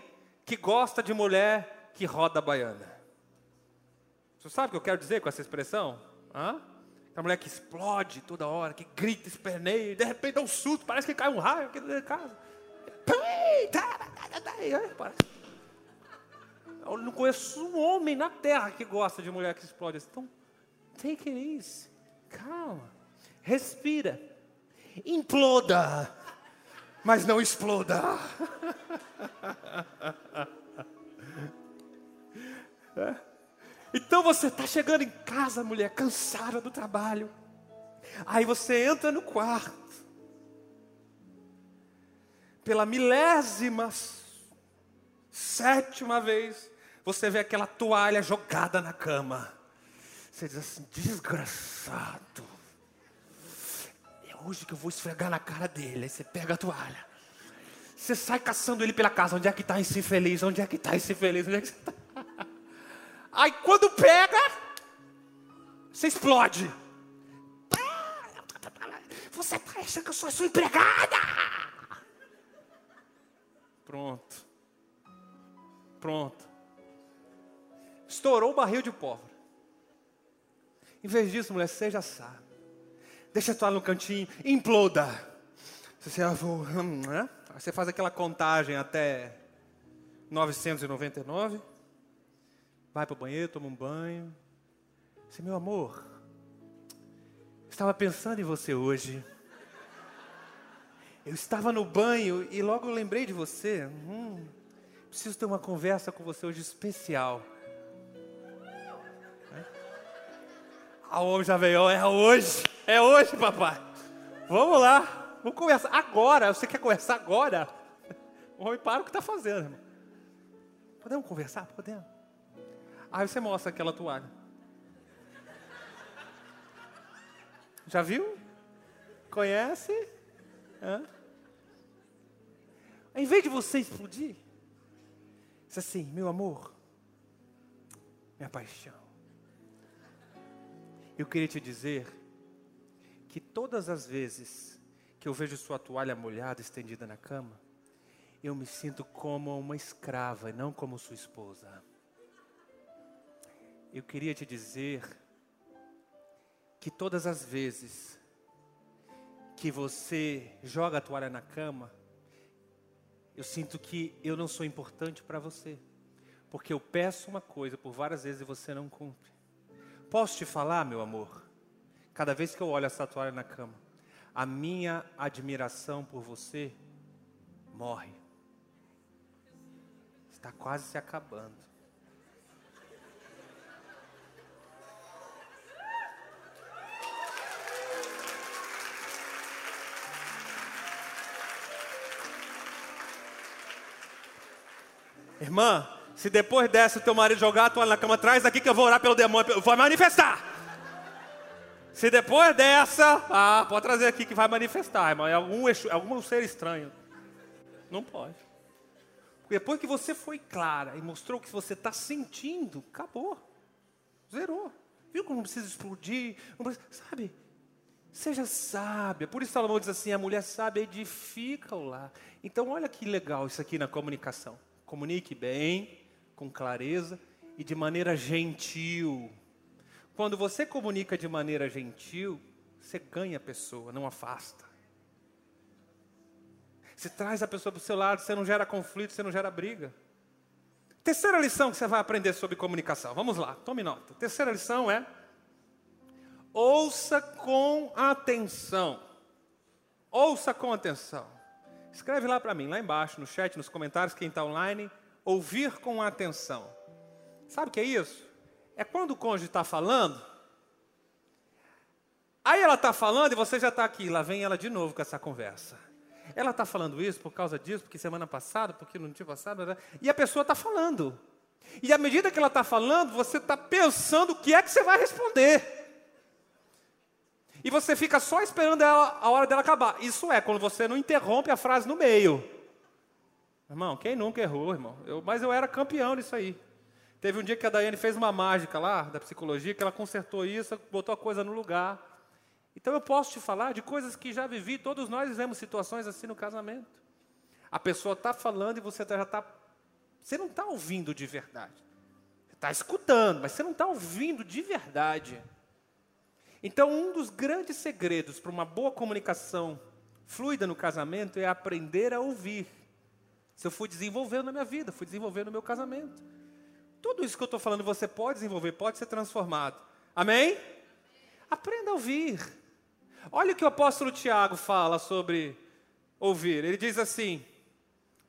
que gosta de mulher que roda baiana. Você sabe o que eu quero dizer com essa expressão? Hã? A mulher que explode toda hora, que grita, esperneia, de repente dá um susto, parece que cai um raio aqui dentro de casa. Parece. Eu não conheço um homem na terra que gosta de mulher que explode. Então, take it easy. Calma. Respira. Imploda. Mas não exploda. É. Então você está chegando em casa, mulher, cansada do trabalho. Aí você entra no quarto. Pela milésima sétima vez, você vê aquela toalha jogada na cama. Você diz assim: desgraçado. É hoje que eu vou esfregar na cara dele. Aí você pega a toalha. Você sai caçando ele pela casa. Onde é que está esse infeliz? Onde é que está esse infeliz? Onde é que você está? Aí quando pega, você explode. Você está achando que eu sou sua empregada? Pronto. Pronto. Estourou o barril de pólvora. Em vez disso, mulher, seja sábio. Deixa a toalha no cantinho, imploda. Você, hum, né? você faz aquela contagem até 999. Vai para o banheiro, toma um banho. Você, meu amor, estava pensando em você hoje. Eu estava no banho e logo lembrei de você. Hum, preciso ter uma conversa com você hoje especial. A homem já veio, é hoje, é hoje, papai. Vamos lá, vamos conversar agora. Você quer conversar agora? O homem para o que está fazendo, irmão. Podemos conversar? Podemos. Aí você mostra aquela toalha. Já viu? Conhece? Hã? Em vez de você explodir, diz assim: meu amor, minha paixão. Eu queria te dizer que todas as vezes que eu vejo sua toalha molhada estendida na cama, eu me sinto como uma escrava e não como sua esposa. Eu queria te dizer que todas as vezes que você joga a toalha na cama, eu sinto que eu não sou importante para você, porque eu peço uma coisa por várias vezes e você não cumpre. Posso te falar, meu amor? Cada vez que eu olho essa toalha na cama, a minha admiração por você morre. Está quase se acabando. Irmã, se depois dessa o teu marido jogar a toalha na cama, traz aqui que eu vou orar pelo demônio, vai manifestar. Se depois dessa, ah, pode trazer aqui que vai manifestar, irmão. É algum, algum ser estranho. Não pode. Depois que você foi clara e mostrou o que você está sentindo, acabou. Zerou. Viu como não precisa explodir? Não precisa, sabe? Seja sábia. Por isso Salomão diz assim: a mulher sábia edifica o lar. Então, olha que legal isso aqui na comunicação. Comunique bem, com clareza e de maneira gentil. Quando você comunica de maneira gentil, você ganha a pessoa, não afasta. Você traz a pessoa para o seu lado, você não gera conflito, você não gera briga. Terceira lição que você vai aprender sobre comunicação. Vamos lá, tome nota. Terceira lição é: ouça com atenção. Ouça com atenção. Escreve lá para mim, lá embaixo, no chat, nos comentários, quem está online. Ouvir com atenção. Sabe o que é isso? É quando o cônjuge está falando, aí ela está falando e você já está aqui, lá vem ela de novo com essa conversa. Ela está falando isso por causa disso, porque semana passada, porque no dia passado, né? e a pessoa está falando. E à medida que ela está falando, você está pensando o que é que você vai responder. E você fica só esperando ela, a hora dela acabar. Isso é quando você não interrompe a frase no meio. Irmão, quem nunca errou, irmão? Eu, mas eu era campeão nisso aí. Teve um dia que a Daiane fez uma mágica lá, da psicologia, que ela consertou isso, botou a coisa no lugar. Então eu posso te falar de coisas que já vivi, todos nós vivemos situações assim no casamento. A pessoa está falando e você já está. Você não está ouvindo de verdade. Está escutando, mas você não está ouvindo de verdade. Então, um dos grandes segredos para uma boa comunicação fluida no casamento é aprender a ouvir. Se eu fui desenvolvendo na minha vida, fui desenvolvendo no meu casamento. Tudo isso que eu estou falando você pode desenvolver, pode ser transformado. Amém? Aprenda a ouvir. Olha o que o apóstolo Tiago fala sobre ouvir. Ele diz assim,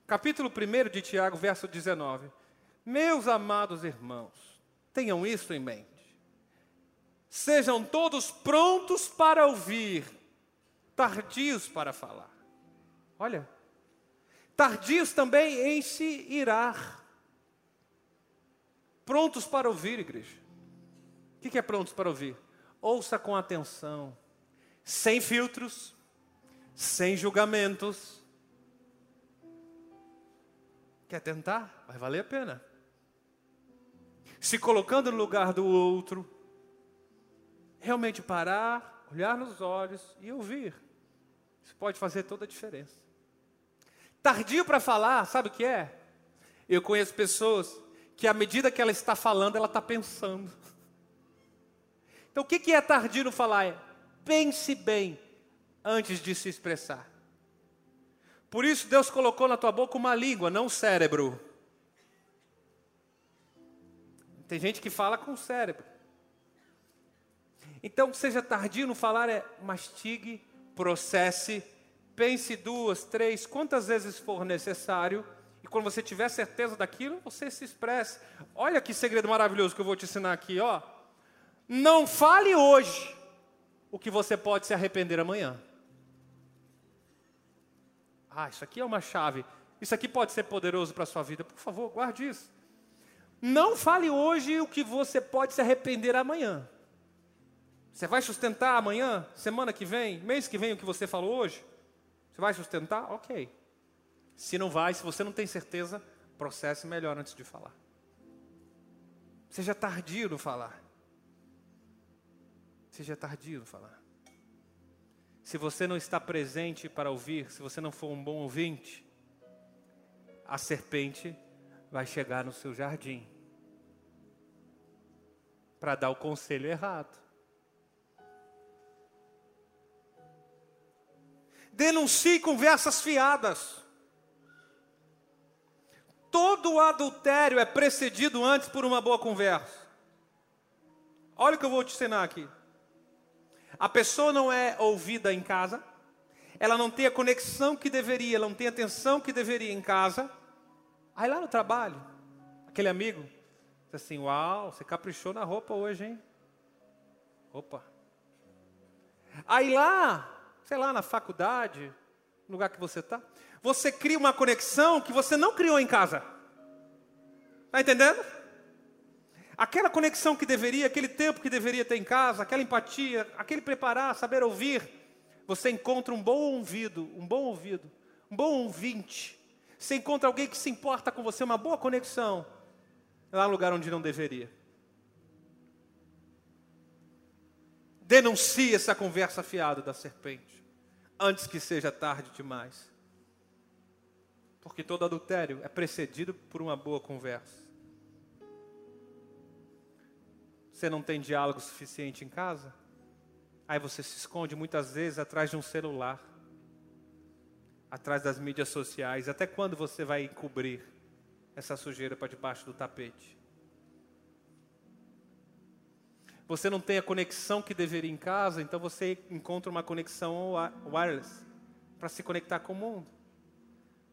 capítulo 1 de Tiago, verso 19: Meus amados irmãos, tenham isso em mente. Sejam todos prontos para ouvir, tardios para falar. Olha, tardios também em se irar. Prontos para ouvir, igreja. O que é prontos para ouvir? Ouça com atenção sem filtros, sem julgamentos. Quer tentar? Vai valer a pena. Se colocando no lugar do outro, realmente parar, olhar nos olhos e ouvir. Isso pode fazer toda a diferença. Tardio para falar, sabe o que é? Eu conheço pessoas que, à medida que ela está falando, ela está pensando. Então, o que é tardio no falar? É pense bem antes de se expressar. Por isso Deus colocou na tua boca uma língua, não um cérebro. Tem gente que fala com o cérebro. Então, seja tardio no falar, é mastigue, processe, pense duas, três, quantas vezes for necessário, e quando você tiver certeza daquilo, você se expresse. Olha que segredo maravilhoso que eu vou te ensinar aqui, ó. Não fale hoje, o que você pode se arrepender amanhã. Ah, isso aqui é uma chave. Isso aqui pode ser poderoso para a sua vida. Por favor, guarde isso. Não fale hoje o que você pode se arrepender amanhã. Você vai sustentar amanhã, semana que vem, mês que vem o que você falou hoje? Você vai sustentar? Ok. Se não vai, se você não tem certeza, processe melhor antes de falar. Seja tardio no falar seja tardio no falar. Se você não está presente para ouvir, se você não for um bom ouvinte, a serpente vai chegar no seu jardim para dar o conselho errado. Denuncie conversas fiadas. Todo adultério é precedido antes por uma boa conversa. Olha o que eu vou te ensinar aqui. A pessoa não é ouvida em casa, ela não tem a conexão que deveria, ela não tem a atenção que deveria em casa. Aí lá no trabalho, aquele amigo diz assim: Uau, você caprichou na roupa hoje, hein? Opa. Aí lá, sei lá, na faculdade, no lugar que você está, você cria uma conexão que você não criou em casa. Está entendendo? Aquela conexão que deveria, aquele tempo que deveria ter em casa, aquela empatia, aquele preparar, saber ouvir você encontra um bom ouvido, um bom ouvido, um bom ouvinte. Você encontra alguém que se importa com você, uma boa conexão, lá no lugar onde não deveria. Denuncie essa conversa fiada da serpente, antes que seja tarde demais. Porque todo adultério é precedido por uma boa conversa. Você não tem diálogo suficiente em casa? Aí você se esconde muitas vezes atrás de um celular, atrás das mídias sociais. Até quando você vai encobrir essa sujeira para debaixo do tapete? Você não tem a conexão que deveria em casa, então você encontra uma conexão wireless para se conectar com o mundo.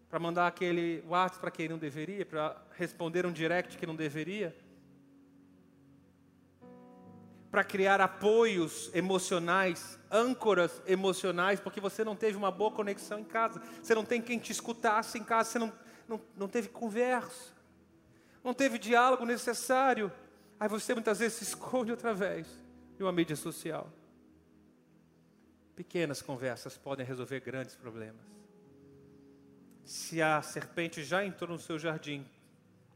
Para mandar aquele WhatsApp para quem não deveria, para responder um direct que não deveria para criar apoios emocionais, âncoras emocionais, porque você não teve uma boa conexão em casa, você não tem quem te escutasse em casa, você não, não, não teve conversa, não teve diálogo necessário. Aí você muitas vezes se esconde outra vez de uma mídia social. Pequenas conversas podem resolver grandes problemas. Se a serpente já entrou no seu jardim,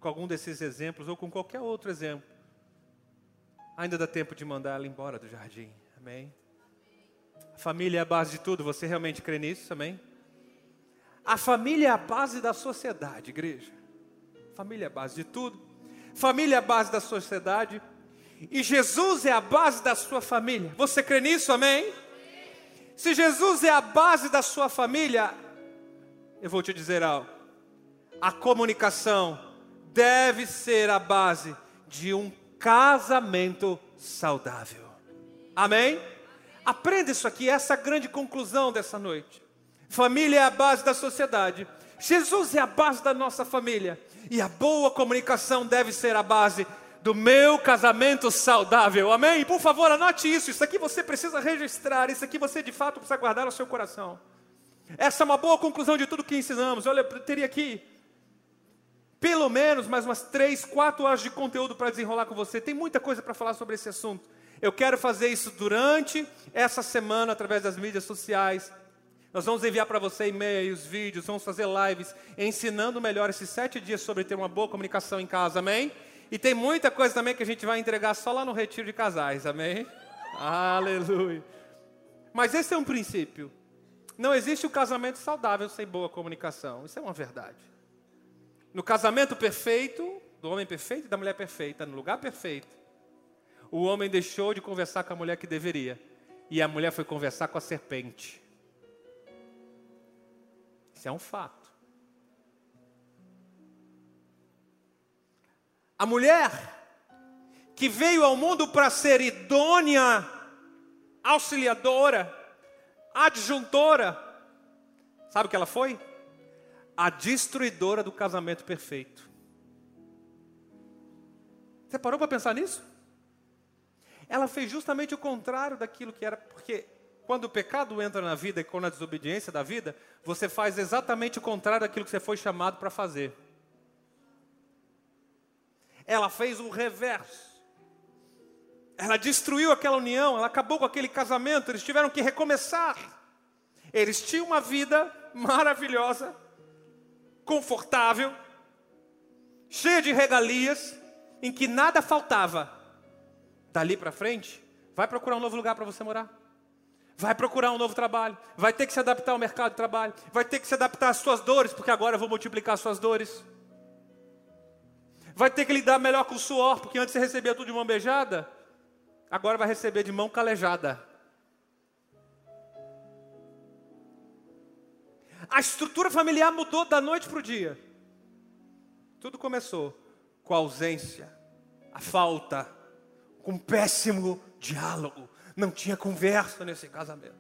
com algum desses exemplos, ou com qualquer outro exemplo, Ainda dá tempo de mandar ela embora do jardim. Amém? A família é a base de tudo. Você realmente crê nisso? Amém? A família é a base da sociedade, igreja. família é a base de tudo. Família é a base da sociedade. E Jesus é a base da sua família. Você crê nisso? Amém? Se Jesus é a base da sua família, eu vou te dizer algo. A comunicação deve ser a base de um casamento saudável. Amém? Aprenda isso aqui, essa é a grande conclusão dessa noite. Família é a base da sociedade. Jesus é a base da nossa família. E a boa comunicação deve ser a base do meu casamento saudável. Amém? Por favor, anote isso. Isso aqui você precisa registrar. Isso aqui você de fato precisa guardar no seu coração. Essa é uma boa conclusão de tudo que ensinamos. Olha, eu teria aqui pelo menos mais umas três, quatro horas de conteúdo para desenrolar com você. Tem muita coisa para falar sobre esse assunto. Eu quero fazer isso durante essa semana através das mídias sociais. Nós vamos enviar para você e-mails, vídeos, vamos fazer lives ensinando melhor esses sete dias sobre ter uma boa comunicação em casa, amém? E tem muita coisa também que a gente vai entregar só lá no retiro de casais, amém? Aleluia. Mas esse é um princípio. Não existe um casamento saudável sem boa comunicação. Isso é uma verdade no casamento perfeito, do homem perfeito e da mulher perfeita, no lugar perfeito, o homem deixou de conversar com a mulher que deveria, e a mulher foi conversar com a serpente. Isso é um fato. A mulher que veio ao mundo para ser idônea, auxiliadora, adjuntora, sabe o que ela foi? a destruidora do casamento perfeito. Você parou para pensar nisso? Ela fez justamente o contrário daquilo que era, porque quando o pecado entra na vida e quando a desobediência da vida, você faz exatamente o contrário daquilo que você foi chamado para fazer. Ela fez o reverso. Ela destruiu aquela união, ela acabou com aquele casamento, eles tiveram que recomeçar. Eles tinham uma vida maravilhosa, confortável, cheia de regalias, em que nada faltava. Dali para frente, vai procurar um novo lugar para você morar. Vai procurar um novo trabalho, vai ter que se adaptar ao mercado de trabalho, vai ter que se adaptar às suas dores, porque agora eu vou multiplicar as suas dores. Vai ter que lidar melhor com o suor, porque antes você recebia tudo de mão beijada, agora vai receber de mão calejada. A estrutura familiar mudou da noite para o dia. Tudo começou com a ausência, a falta, com um péssimo diálogo. Não tinha conversa nesse casamento.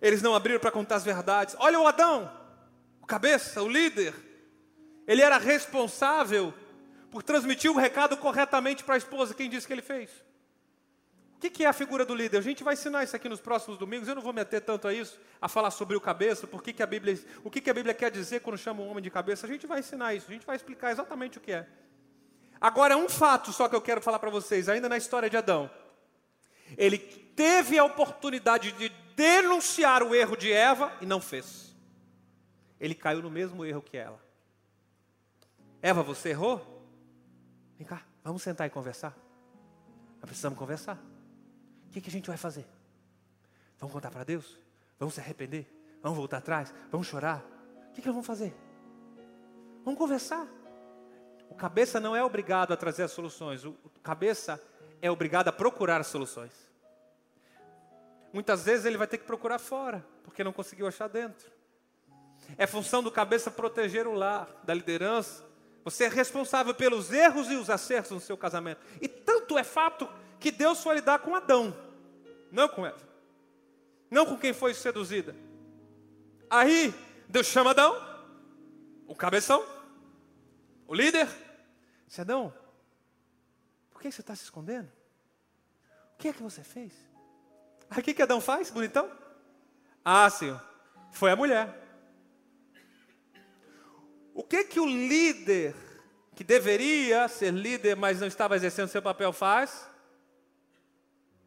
Eles não abriram para contar as verdades. Olha o Adão, o cabeça, o líder. Ele era responsável por transmitir o recado corretamente para a esposa. Quem disse que ele fez? O que é a figura do líder? A gente vai ensinar isso aqui nos próximos domingos. Eu não vou me ater tanto a isso, a falar sobre o cabeça, por que, que a Bíblia, o que, que a Bíblia quer dizer quando chama um homem de cabeça. A gente vai ensinar isso, a gente vai explicar exatamente o que é. Agora, um fato só que eu quero falar para vocês, ainda na história de Adão. Ele teve a oportunidade de denunciar o erro de Eva e não fez. Ele caiu no mesmo erro que ela. Eva, você errou? Vem cá, vamos sentar e conversar. Nós precisamos conversar. O que, que a gente vai fazer? Vamos contar para Deus? Vamos se arrepender? Vamos voltar atrás? Vamos chorar? O que, que nós vamos fazer? Vamos conversar. O cabeça não é obrigado a trazer as soluções, o cabeça é obrigado a procurar as soluções. Muitas vezes ele vai ter que procurar fora, porque não conseguiu achar dentro. É função do cabeça proteger o lar, da liderança. Você é responsável pelos erros e os acertos no seu casamento. E tanto é fato que Deus foi lidar com Adão, não com Eva. Não com quem foi seduzida. Aí, Deus chama Adão, o cabeção, o líder, disse, Adão, por que você está se escondendo? O que é que você fez? Aí o que, que Adão faz, bonitão? Ah, Senhor, foi a mulher. O que que o líder, que deveria ser líder, mas não estava exercendo seu papel, faz?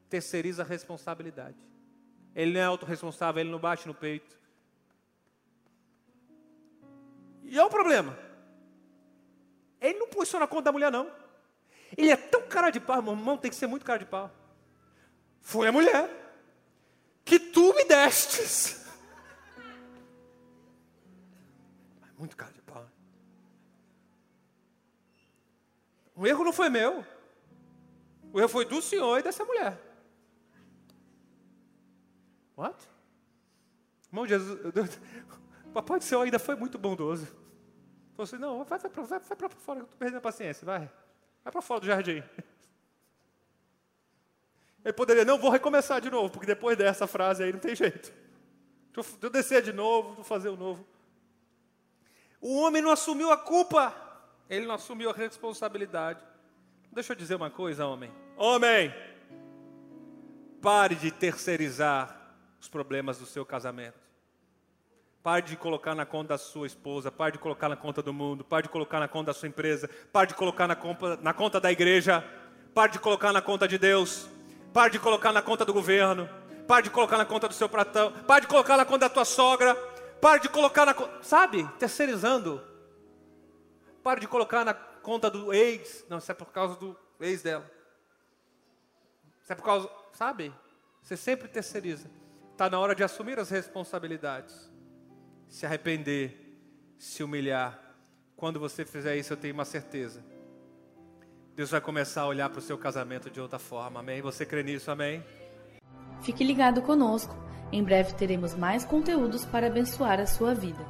Terceiriza a responsabilidade. Ele não é autorresponsável, ele não bate no peito. E é o problema. Ele não pôs só na conta da mulher, não. Ele é tão cara de pau, meu irmão tem que ser muito cara de pau. Foi a mulher que tu me destes. Muito cara de pau. O erro não foi meu. O erro foi do senhor e dessa mulher. What? Irmão Jesus, o papai do ainda foi muito bondoso. Falou assim, não, vai, vai, vai, vai para fora, eu estou perdendo a paciência, vai. Vai para fora do jardim. Ele poderia, não, vou recomeçar de novo, porque depois dessa frase aí não tem jeito. Deixa eu descer de novo, vou fazer o um novo. O homem não assumiu a culpa, ele não assumiu a responsabilidade. Deixa eu dizer uma coisa, homem. Homem, pare de terceirizar os problemas do seu casamento. Pare de colocar na conta da sua esposa, pare de colocar na conta do mundo, pare de colocar na conta da sua empresa, pare de colocar na conta, na conta da igreja, pare de colocar na conta de Deus, pare de colocar na conta do governo, pare de colocar na conta do seu pratão, pare de colocar na conta da tua sogra, pare de colocar na conta, sabe, terceirizando. Pare de colocar na conta do ex, não, isso é por causa do ex dela. Isso é por causa, sabe? Você sempre terceiriza. Está na hora de assumir as responsabilidades se arrepender, se humilhar. Quando você fizer isso, eu tenho uma certeza. Deus vai começar a olhar para o seu casamento de outra forma. Amém? Você crê nisso? Amém? Fique ligado conosco. Em breve teremos mais conteúdos para abençoar a sua vida.